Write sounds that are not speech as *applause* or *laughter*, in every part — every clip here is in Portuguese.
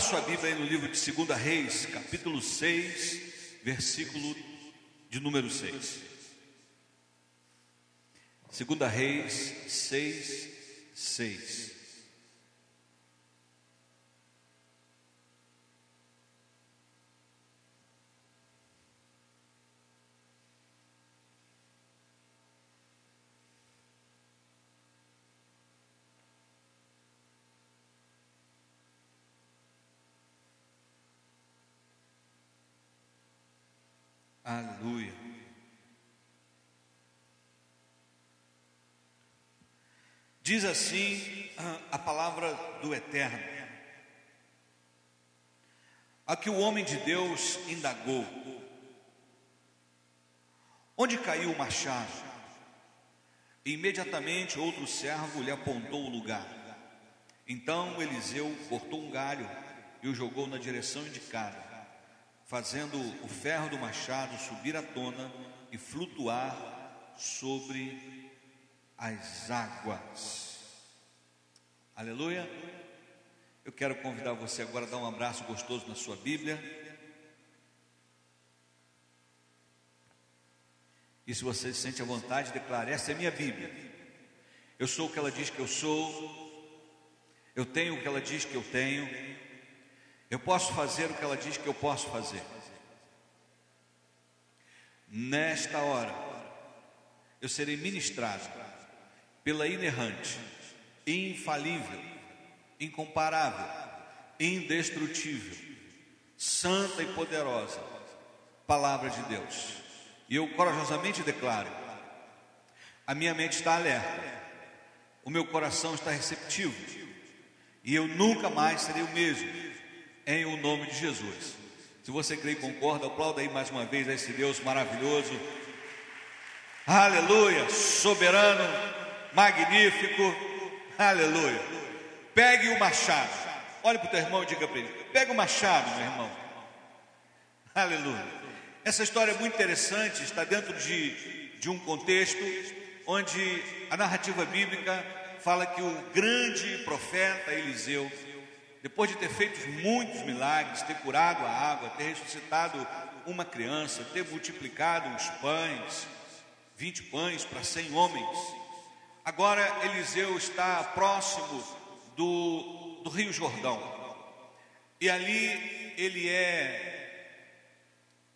Abra sua Bíblia aí no livro de 2 Reis, capítulo 6, versículo de número 6. 2 Reis 6, 6. Aleluia. Diz assim a palavra do Eterno. A que o homem de Deus indagou: Onde caiu o machado? E imediatamente outro servo lhe apontou o lugar. Então Eliseu cortou um galho e o jogou na direção indicada fazendo o ferro do machado subir à tona e flutuar sobre as águas. Aleluia. Eu quero convidar você agora a dar um abraço gostoso na sua Bíblia. E se você se sente à vontade, declare: Essa é minha Bíblia. Eu sou o que ela diz que eu sou. Eu tenho o que ela diz que eu tenho. Eu posso fazer o que ela diz que eu posso fazer. Nesta hora, eu serei ministrado pela inerrante, infalível, incomparável, indestrutível, santa e poderosa palavra de Deus. E eu corajosamente declaro: a minha mente está alerta, o meu coração está receptivo, e eu nunca mais serei o mesmo em o nome de Jesus. Se você crê e concorda, aplauda aí mais uma vez a esse Deus maravilhoso. Aleluia, soberano, magnífico. Aleluia. Pegue o machado. Olhe para o teu irmão e diga para ele: Pega o machado, meu irmão. Aleluia. Essa história é muito interessante, está dentro de, de um contexto onde a narrativa bíblica fala que o grande profeta Eliseu depois de ter feito muitos milagres, ter curado a água, ter ressuscitado uma criança, ter multiplicado os pães, 20 pães para 100 homens, agora Eliseu está próximo do, do Rio Jordão. E ali ele é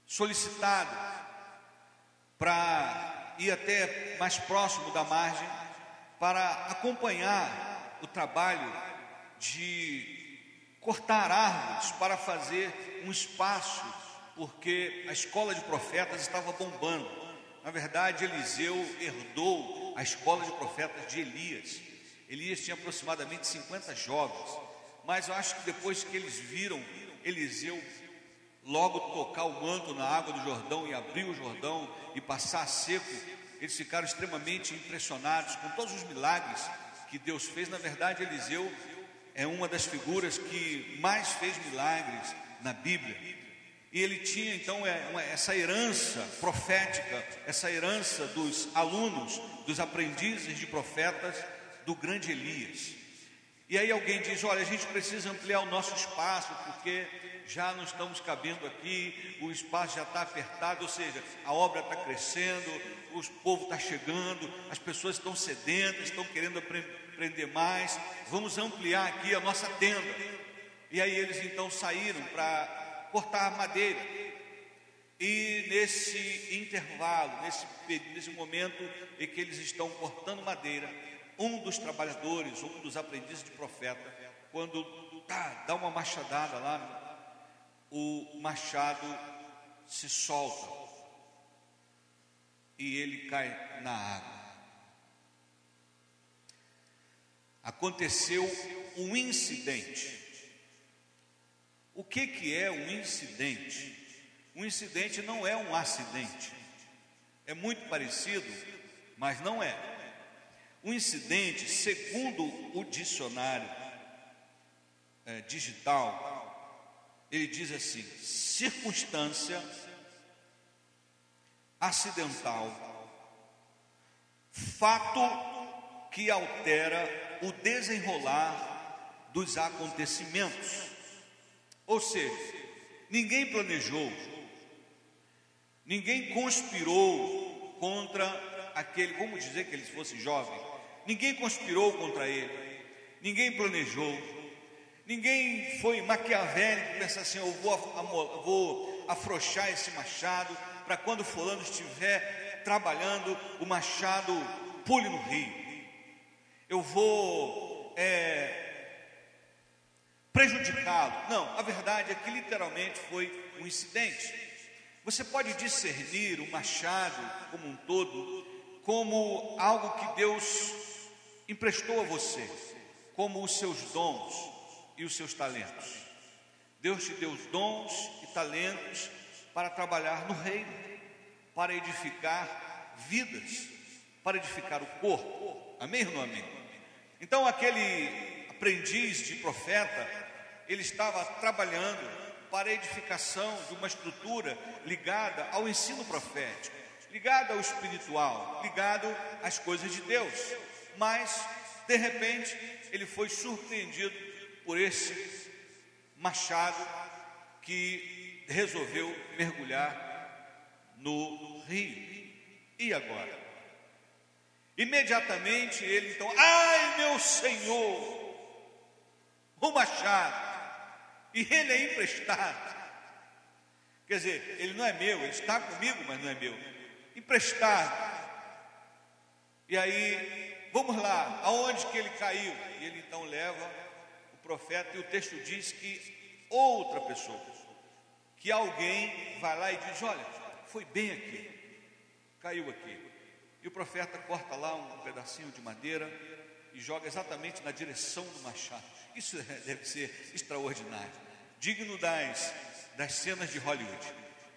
solicitado para ir até mais próximo da margem para acompanhar o trabalho de cortar árvores para fazer um espaço, porque a escola de profetas estava bombando. Na verdade, Eliseu herdou a escola de profetas de Elias. Elias tinha aproximadamente 50 jovens, mas eu acho que depois que eles viram Eliseu logo tocar o manto na água do Jordão e abrir o Jordão e passar seco, eles ficaram extremamente impressionados com todos os milagres que Deus fez. Na verdade, Eliseu é uma das figuras que mais fez milagres na Bíblia. E ele tinha então é, essa herança profética, essa herança dos alunos, dos aprendizes de profetas do grande Elias. E aí alguém diz: olha, a gente precisa ampliar o nosso espaço, porque já não estamos cabendo aqui, o espaço já está apertado, ou seja, a obra está crescendo, o povo está chegando, as pessoas estão sedentas, estão querendo aprender prender mais, vamos ampliar aqui a nossa tenda. E aí eles então saíram para cortar madeira. E nesse intervalo, nesse, nesse momento em que eles estão cortando madeira, um dos trabalhadores, um dos aprendizes de profeta, quando tá, dá uma machadada lá, o machado se solta e ele cai na água. Aconteceu um incidente. O que, que é um incidente? Um incidente não é um acidente. É muito parecido, mas não é. Um incidente, segundo o dicionário é, digital, ele diz assim: circunstância acidental, fato que altera o desenrolar dos acontecimentos. Ou seja, ninguém planejou, ninguém conspirou contra aquele, vamos dizer que ele fosse jovem, ninguém conspirou contra ele, ninguém planejou, ninguém foi maquiavélico, pensar assim: eu vou, vou afrouxar esse machado para quando fulano estiver trabalhando, o machado pule no rio. Eu vou é, prejudicá-lo. Não, a verdade é que literalmente foi um incidente. Você pode discernir o machado como um todo como algo que Deus emprestou a você, como os seus dons e os seus talentos. Deus te deu os dons e talentos para trabalhar no reino, para edificar vidas, para edificar o corpo. Amém ou não amém? Então aquele aprendiz de profeta ele estava trabalhando para a edificação de uma estrutura ligada ao ensino profético, ligada ao espiritual, ligado às coisas de Deus. Mas, de repente, ele foi surpreendido por esse machado que resolveu mergulhar no rio. E agora? Imediatamente ele então, ai meu Senhor, o machado e ele é emprestado. Quer dizer, ele não é meu, ele está comigo, mas não é meu. Emprestado. E aí, vamos lá, aonde que ele caiu? E ele então leva o profeta, e o texto diz que outra pessoa, que alguém vai lá e diz: Olha, foi bem aqui, caiu aqui. E o profeta corta lá um pedacinho de madeira e joga exatamente na direção do machado. Isso deve ser extraordinário digno das, das cenas de Hollywood.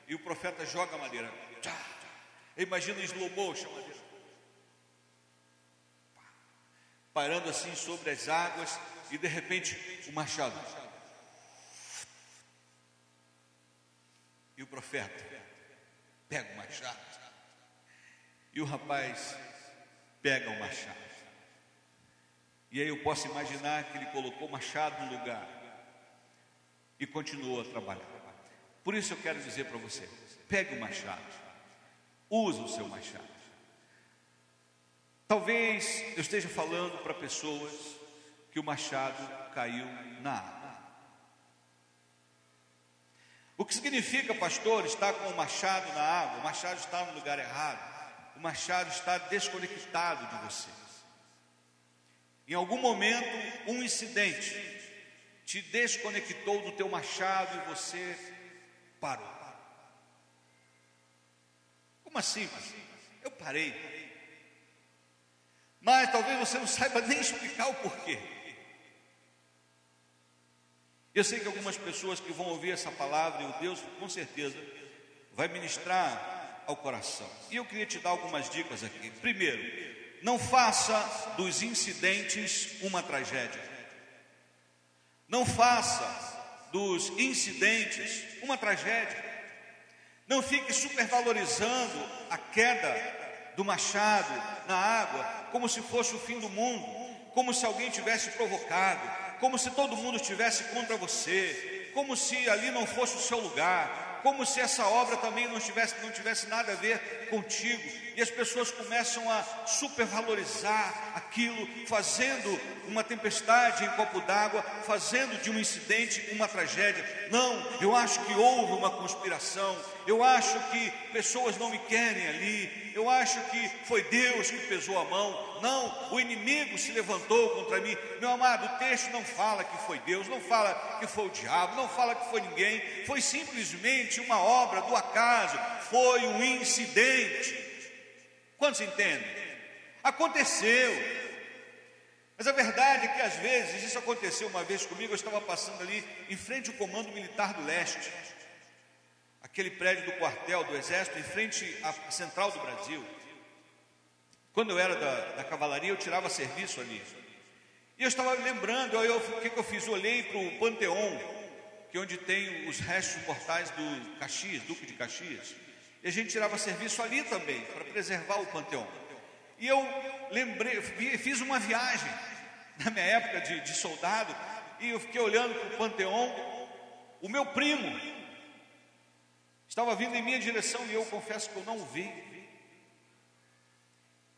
E o profeta joga a madeira. Imagina em slow motion. Parando assim sobre as águas e de repente o machado. E o profeta pega o machado. E o rapaz pega o machado. E aí eu posso imaginar que ele colocou o machado no lugar e continuou a trabalhar. Por isso eu quero dizer para você: pegue o machado, use o seu machado. Talvez eu esteja falando para pessoas que o machado caiu na água. O que significa, pastor, estar com o machado na água? O machado está no lugar errado. O machado está desconectado de você. Em algum momento, um incidente te desconectou do teu machado e você parou. Como assim? Eu parei. Mas talvez você não saiba nem explicar o porquê. Eu sei que algumas pessoas que vão ouvir essa palavra, e o Deus com certeza vai ministrar ao coração. E eu queria te dar algumas dicas aqui. Primeiro, não faça dos incidentes uma tragédia. Não faça dos incidentes uma tragédia. Não fique supervalorizando a queda do machado na água como se fosse o fim do mundo, como se alguém tivesse provocado, como se todo mundo estivesse contra você, como se ali não fosse o seu lugar, como se essa obra também não tivesse, não tivesse nada a ver contigo, e as pessoas começam a supervalorizar aquilo, fazendo uma tempestade em copo d'água, fazendo de um incidente uma tragédia. Não, eu acho que houve uma conspiração, eu acho que pessoas não me querem ali, eu acho que foi Deus que pesou a mão. Não, o inimigo se levantou contra mim. Meu amado, o texto não fala que foi Deus, não fala que foi o diabo, não fala que foi ninguém, foi simplesmente uma obra do acaso, foi um incidente. Quantos entendem? Aconteceu. Mas a verdade é que às vezes, isso aconteceu uma vez comigo, eu estava passando ali em frente ao Comando Militar do Leste aquele prédio do quartel do Exército, em frente à Central do Brasil. Quando eu era da, da cavalaria, eu tirava serviço ali. E eu estava lembrando, eu, o que, que eu fiz? Olhei para o Panteão, que é onde tem os restos mortais do Caxias, Duque de Caxias. E a gente tirava serviço ali também, para preservar o Panteão. E eu lembrei, fiz uma viagem *laughs* na minha época de, de soldado, e eu fiquei olhando para o Panteão o meu primo estava vindo em minha direção e eu confesso que eu não vi.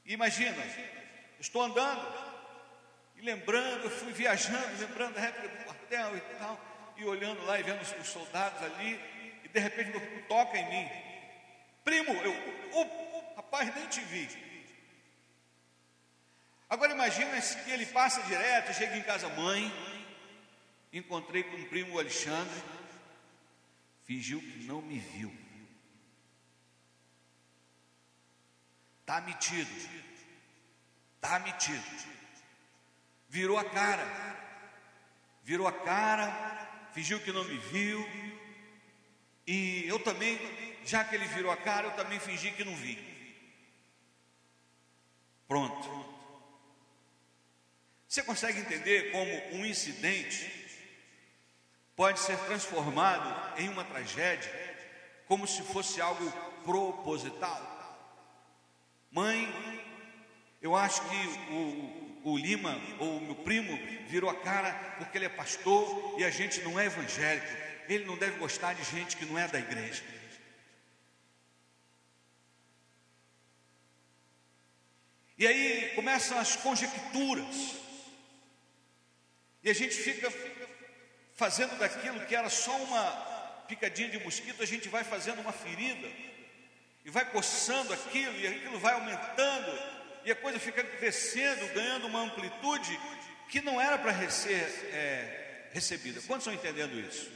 Imagina, estou andando e lembrando, eu fui viajando, lembrando da época do quartel e tal, e olhando lá e vendo os, soldados ali, e de repente toca em mim. Primo, eu, oh, rapaz, nem te vi. Agora imagina que ele passa direto, chega em casa, mãe, encontrei com o primo Alexandre, fingiu que não me viu. Está metido, está metido. Virou a cara, virou a cara, fingiu que não me viu. E eu também, já que ele virou a cara, eu também fingi que não vi. Pronto. Você consegue entender como um incidente pode ser transformado em uma tragédia, como se fosse algo proposital? Mãe, eu acho que o, o Lima, ou o meu primo, virou a cara porque ele é pastor e a gente não é evangélico. Ele não deve gostar de gente que não é da igreja. E aí começam as conjecturas. E a gente fica fazendo daquilo que era só uma picadinha de mosquito, a gente vai fazendo uma ferida e vai coçando aquilo, e aquilo vai aumentando, e a coisa fica crescendo, ganhando uma amplitude que não era para ser é, recebida. Quantos estão entendendo isso?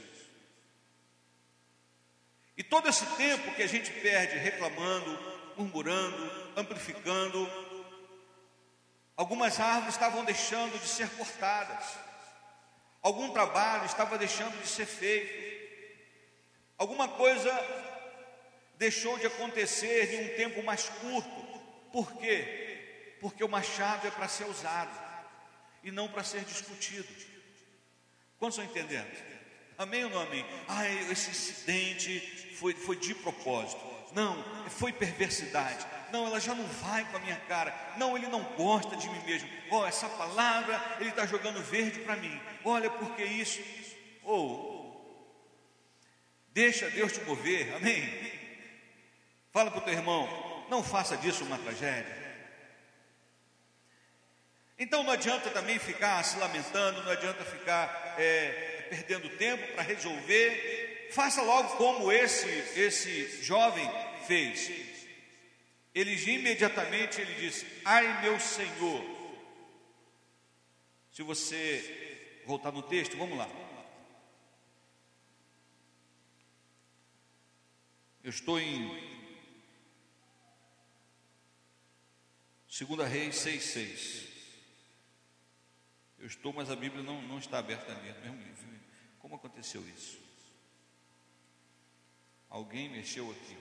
E todo esse tempo que a gente perde reclamando, murmurando, amplificando, algumas árvores estavam deixando de ser cortadas. Algum trabalho estava deixando de ser feito. Alguma coisa deixou de acontecer em um tempo mais curto. Por quê? Porque o machado é para ser usado e não para ser discutido. Quantos estão entendendo? Amém ou não amém? Ah, esse incidente foi, foi de propósito. Não, foi perversidade. Não, ela já não vai com a minha cara. Não, ele não gosta de mim mesmo. Oh, essa palavra ele está jogando verde para mim. Olha porque isso. Ou oh, deixa Deus te mover. Amém. Fala para o teu irmão. Não faça disso uma tragédia. Então não adianta também ficar se lamentando, não adianta ficar é, perdendo tempo para resolver. Faça logo como esse esse jovem fez. Ele imediatamente ele disse: Ai meu Senhor. Se você voltar no texto, vamos lá. Eu estou em 2 Reis 6,6. Eu estou, mas a Bíblia não, não está aberta ali, no mesmo livro. Como aconteceu isso? Alguém mexeu aqui.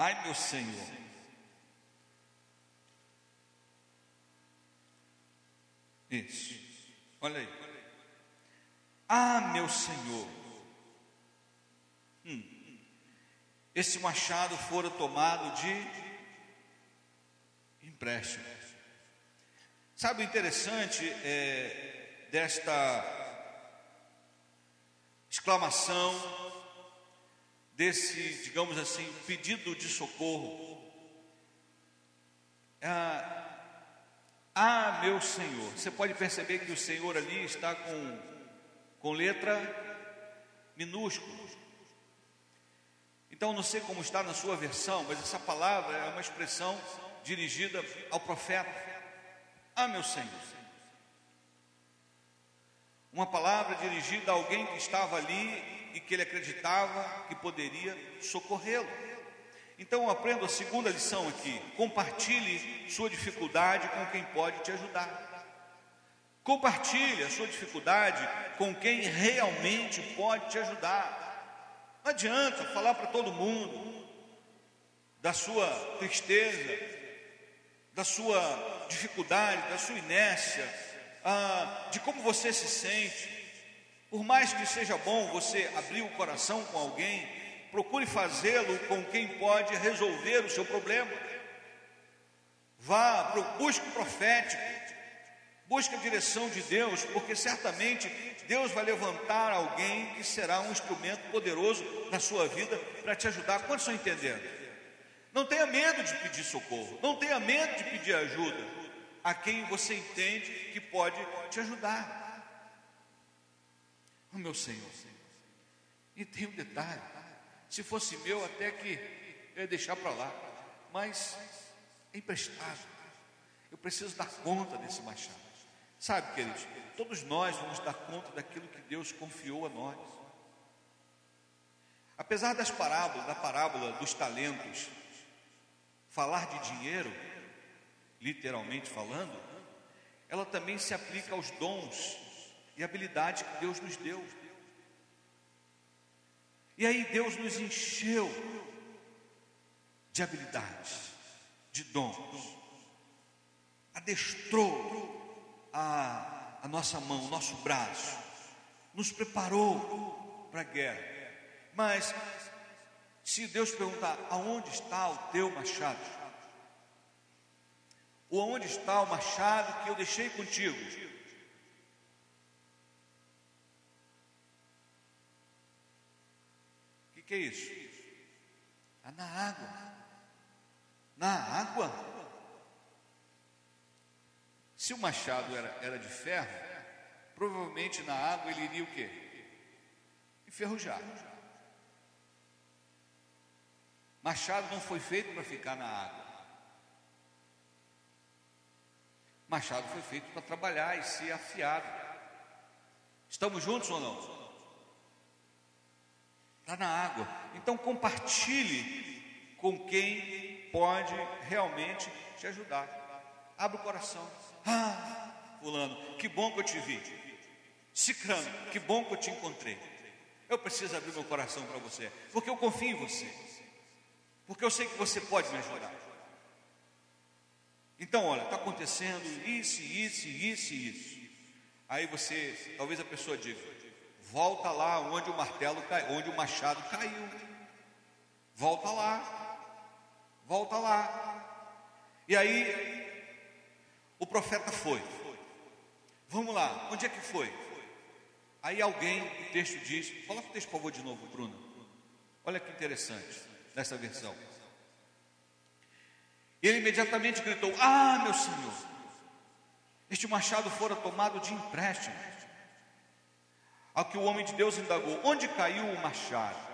Ai, meu Senhor. Isso. Olha aí. Ah, meu Senhor. Hum. Esse machado fora tomado de empréstimo. Sabe o interessante é, desta exclamação desse, digamos assim, pedido de socorro. Ah, ah, meu Senhor. Você pode perceber que o Senhor ali está com, com letra minúscula. Então, não sei como está na sua versão, mas essa palavra é uma expressão dirigida ao profeta. Ah, meu Senhor. Uma palavra dirigida a alguém que estava ali e que ele acreditava que poderia socorrê-lo. Então aprenda a segunda lição aqui: compartilhe sua dificuldade com quem pode te ajudar. Compartilhe a sua dificuldade com quem realmente pode te ajudar. Não adianta falar para todo mundo da sua tristeza, da sua dificuldade, da sua inércia, ah, de como você se sente. Por mais que seja bom você abrir o coração com alguém, procure fazê-lo com quem pode resolver o seu problema. Vá, busque o profético, Busque a direção de Deus, porque certamente Deus vai levantar alguém que será um instrumento poderoso na sua vida para te ajudar. Quantos estão entendendo? Não tenha medo de pedir socorro, não tenha medo de pedir ajuda a quem você entende que pode te ajudar. Oh, meu Senhor, e tem um detalhe: se fosse meu, até que eu ia deixar para lá, mas é emprestado. Eu preciso dar conta desse machado. Sabe, queridos, todos nós vamos dar conta daquilo que Deus confiou a nós. Apesar das parábolas, da parábola dos talentos, falar de dinheiro, literalmente falando, ela também se aplica aos dons e habilidades que Deus nos deu. E aí Deus nos encheu de habilidades, de dons, adestrou a, a nossa mão, o nosso braço, nos preparou para a guerra. Mas, se Deus perguntar, aonde está o teu machado? Ou aonde está o machado que eu deixei contigo? Que, é isso? Está na água. Na água? Se o machado era, era de ferro, provavelmente na água ele iria o quê? Enferrujar. Machado não foi feito para ficar na água. Machado foi feito para trabalhar e ser afiado. Estamos juntos ou não? Está na água. Então compartilhe com quem pode realmente te ajudar. Abra o coração. Ah, fulano, que bom que eu te vi. Cicrano, que bom que eu te encontrei. Eu preciso abrir meu coração para você, porque eu confio em você. Porque eu sei que você pode me ajudar. Então, olha, está acontecendo isso, isso, isso isso. Aí você, talvez a pessoa diga, volta lá onde o martelo caiu, onde o machado caiu. Volta lá. Volta lá. E aí o profeta foi. Vamos lá, onde é que foi? Aí alguém, o texto diz, coloca o texto por favor de novo, Bruno. Olha que interessante nessa versão. Ele imediatamente gritou: Ah, meu senhor, este machado fora tomado de empréstimo. Ao que o homem de Deus indagou: Onde caiu o machado?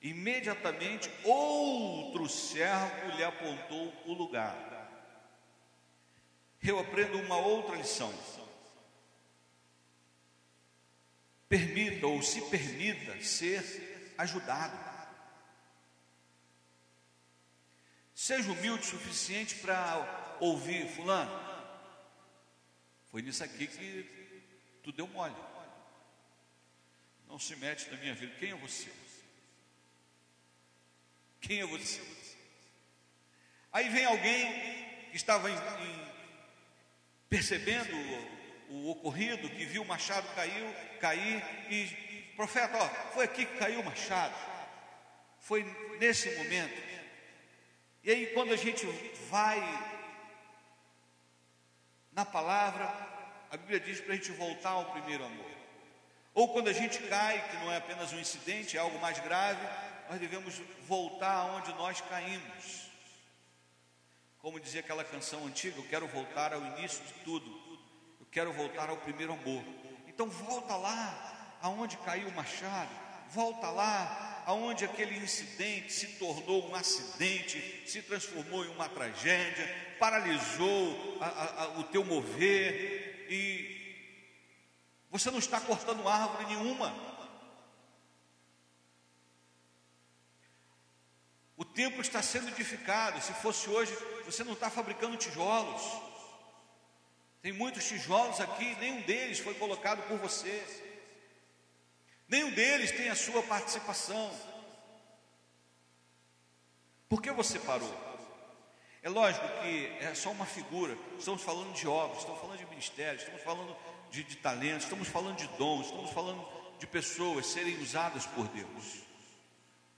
Imediatamente outro servo lhe apontou o lugar eu aprendo uma outra lição. Permita ou se permita ser ajudado. Seja humilde o suficiente para ouvir, Fulano. Foi nisso aqui que tu deu mole. Não se mete na minha vida. Quem é você? Quem é você? Aí vem alguém que estava em, em percebendo o, o ocorrido, que viu o machado caiu, cair, e profeta, ó, foi aqui que caiu o machado. Foi nesse momento. E aí quando a gente vai na palavra, a Bíblia diz para a gente voltar ao primeiro amor. Ou quando a gente cai, que não é apenas um incidente, é algo mais grave, nós devemos voltar aonde nós caímos. Como dizia aquela canção antiga, eu quero voltar ao início de tudo. Eu quero voltar ao primeiro amor. Então volta lá aonde caiu o machado, volta lá aonde aquele incidente se tornou um acidente, se transformou em uma tragédia, paralisou a, a, a, o teu mover e você não está cortando árvore nenhuma. O templo está sendo edificado. Se fosse hoje, você não está fabricando tijolos. Tem muitos tijolos aqui, nenhum deles foi colocado por você. Nenhum deles tem a sua participação. Por que você parou? É lógico que é só uma figura. Estamos falando de obras, estamos falando de ministérios, estamos falando de, de talentos, estamos falando de dons, estamos falando de pessoas serem usadas por Deus.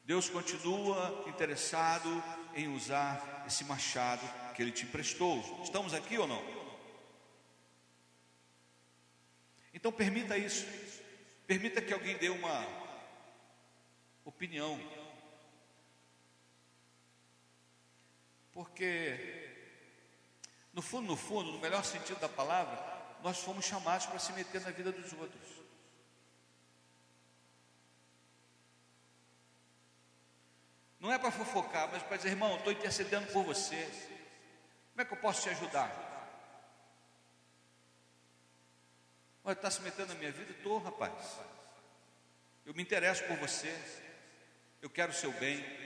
Deus continua interessado em usar esse machado que Ele te emprestou. Estamos aqui ou não? Então permita isso. Permita que alguém dê uma opinião Porque, no fundo, no fundo, no melhor sentido da palavra, nós fomos chamados para se meter na vida dos outros. Não é para fofocar, mas para dizer, irmão, estou intercedendo por você. Como é que eu posso te ajudar? Olha, está se metendo na minha vida? Estou, rapaz. Eu me interesso por você. Eu quero o seu bem.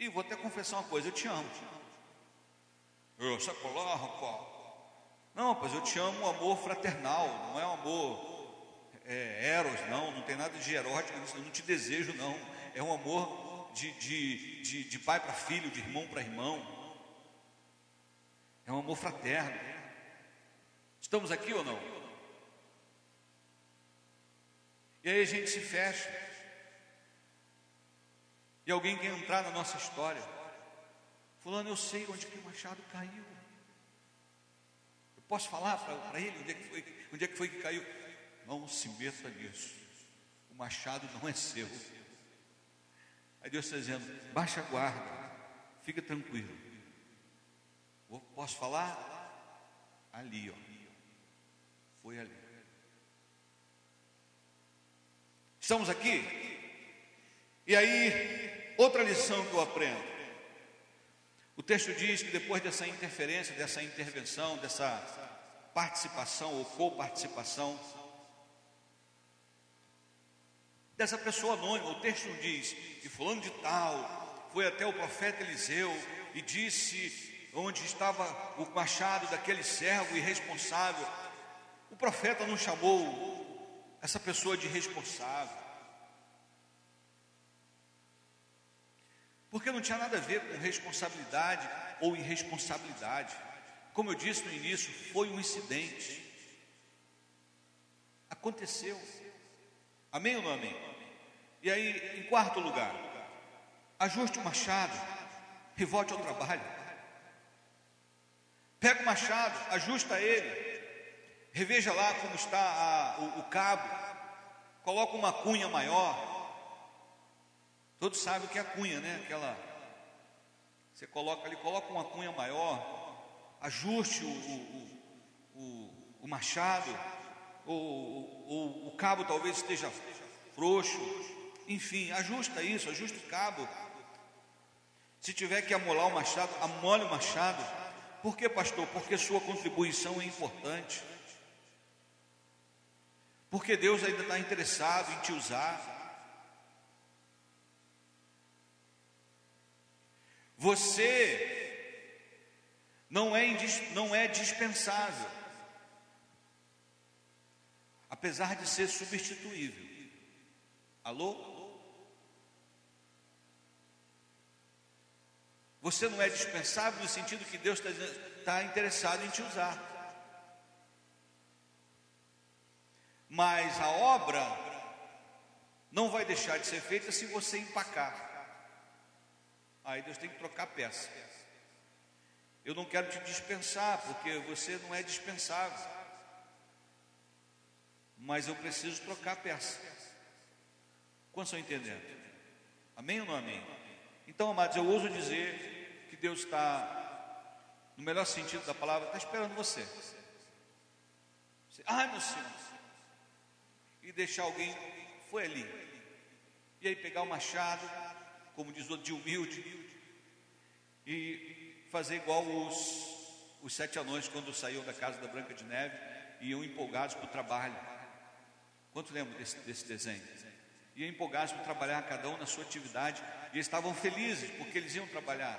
E vou até confessar uma coisa, eu te amo. Eu, sacolar, rapaz. Não, rapaz, eu te amo um amor fraternal, não é um amor é, eros, não, não tem nada de erótico, eu não te desejo, não. É um amor de, de, de, de pai para filho, de irmão para irmão. É um amor fraterno. Estamos aqui ou não? E aí a gente se fecha. E alguém quer entrar na nossa história. Fulano, eu sei onde que o machado caiu. Eu posso falar para ele onde é, que foi, onde é que foi que caiu? Não se meta nisso. O machado não é seu. Aí Deus está dizendo: baixa a guarda, fica tranquilo. Posso falar? Ali, ó. Foi ali. Estamos aqui? E aí, outra lição que eu aprendo. O texto diz que depois dessa interferência, dessa intervenção, dessa participação ou coparticipação, dessa pessoa anônima. O texto diz que fulano de tal foi até o profeta Eliseu e disse onde estava o machado daquele servo irresponsável. O profeta não chamou essa pessoa de responsável. Porque não tinha nada a ver com responsabilidade ou irresponsabilidade. Como eu disse no início, foi um incidente. Aconteceu. Amém ou não amém? E aí, em quarto lugar, ajuste o machado e volte ao trabalho. Pega o machado, ajusta ele, reveja lá como está a, o, o cabo, coloca uma cunha maior. Todos sabem o que é a cunha, né? Aquela. Você coloca ali, coloca uma cunha maior, ajuste o, o, o, o machado, ou, o cabo talvez esteja frouxo, enfim, ajusta isso, ajusta o cabo. Se tiver que amolar o machado, amole o machado. Por que, pastor? Porque sua contribuição é importante. Porque Deus ainda está interessado em te usar. Você não é, não é dispensável, apesar de ser substituível. Alô? Você não é dispensável no sentido que Deus está, está interessado em te usar. Mas a obra não vai deixar de ser feita se você empacar. Aí Deus tem que trocar peça. Eu não quero te dispensar, porque você não é dispensável. Mas eu preciso trocar peça. Quantos estão entendendo? Amém ou não amém? Então, amados, eu ouso dizer que Deus está, no melhor sentido da palavra, está esperando você. você Ai, meu Senhor. E deixar alguém, foi ali. E aí pegar o machado, como diz o de humilde, e fazer igual os, os sete anões quando saíram da casa da Branca de Neve e iam empolgados para o trabalho. Quanto lembra desse, desse desenho? Iam empolgados para trabalhar, cada um na sua atividade, e estavam felizes porque eles iam trabalhar.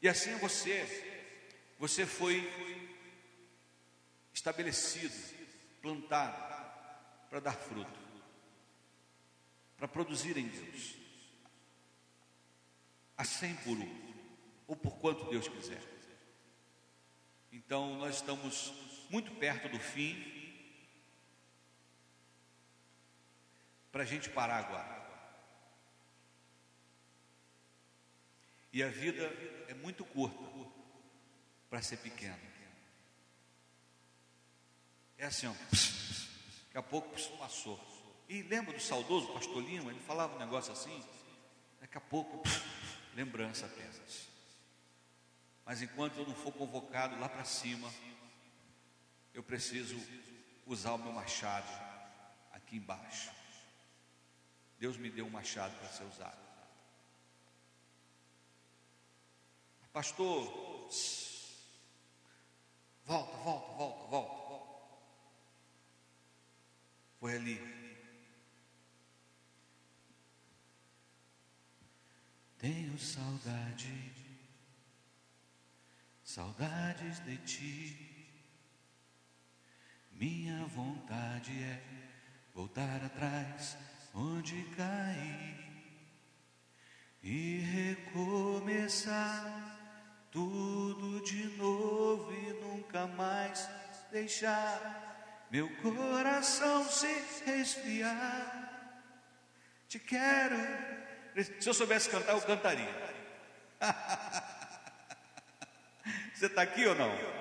E assim você, você foi estabelecido, plantado para dar fruto, para produzir em Deus, a cem por um, ou por quanto Deus quiser. Então nós estamos muito perto do fim, para a gente parar agora. E a vida é muito curta para ser pequena. É assim, ó. Daqui a pouco passou. E lembra do saudoso pastor Lima? Ele falava um negócio assim. Daqui a pouco, lembrança apenas. Mas enquanto eu não for convocado lá para cima, eu preciso usar o meu machado aqui embaixo. Deus me deu um machado para ser usado. Pastor, volta, volta, volta. Foi ali. Saudade, saudades de ti. Minha vontade é voltar atrás onde caí e recomeçar tudo de novo e nunca mais deixar meu coração se resfriar. Te quero. Se eu soubesse cantar, eu cantaria. *laughs* Você está aqui ou não?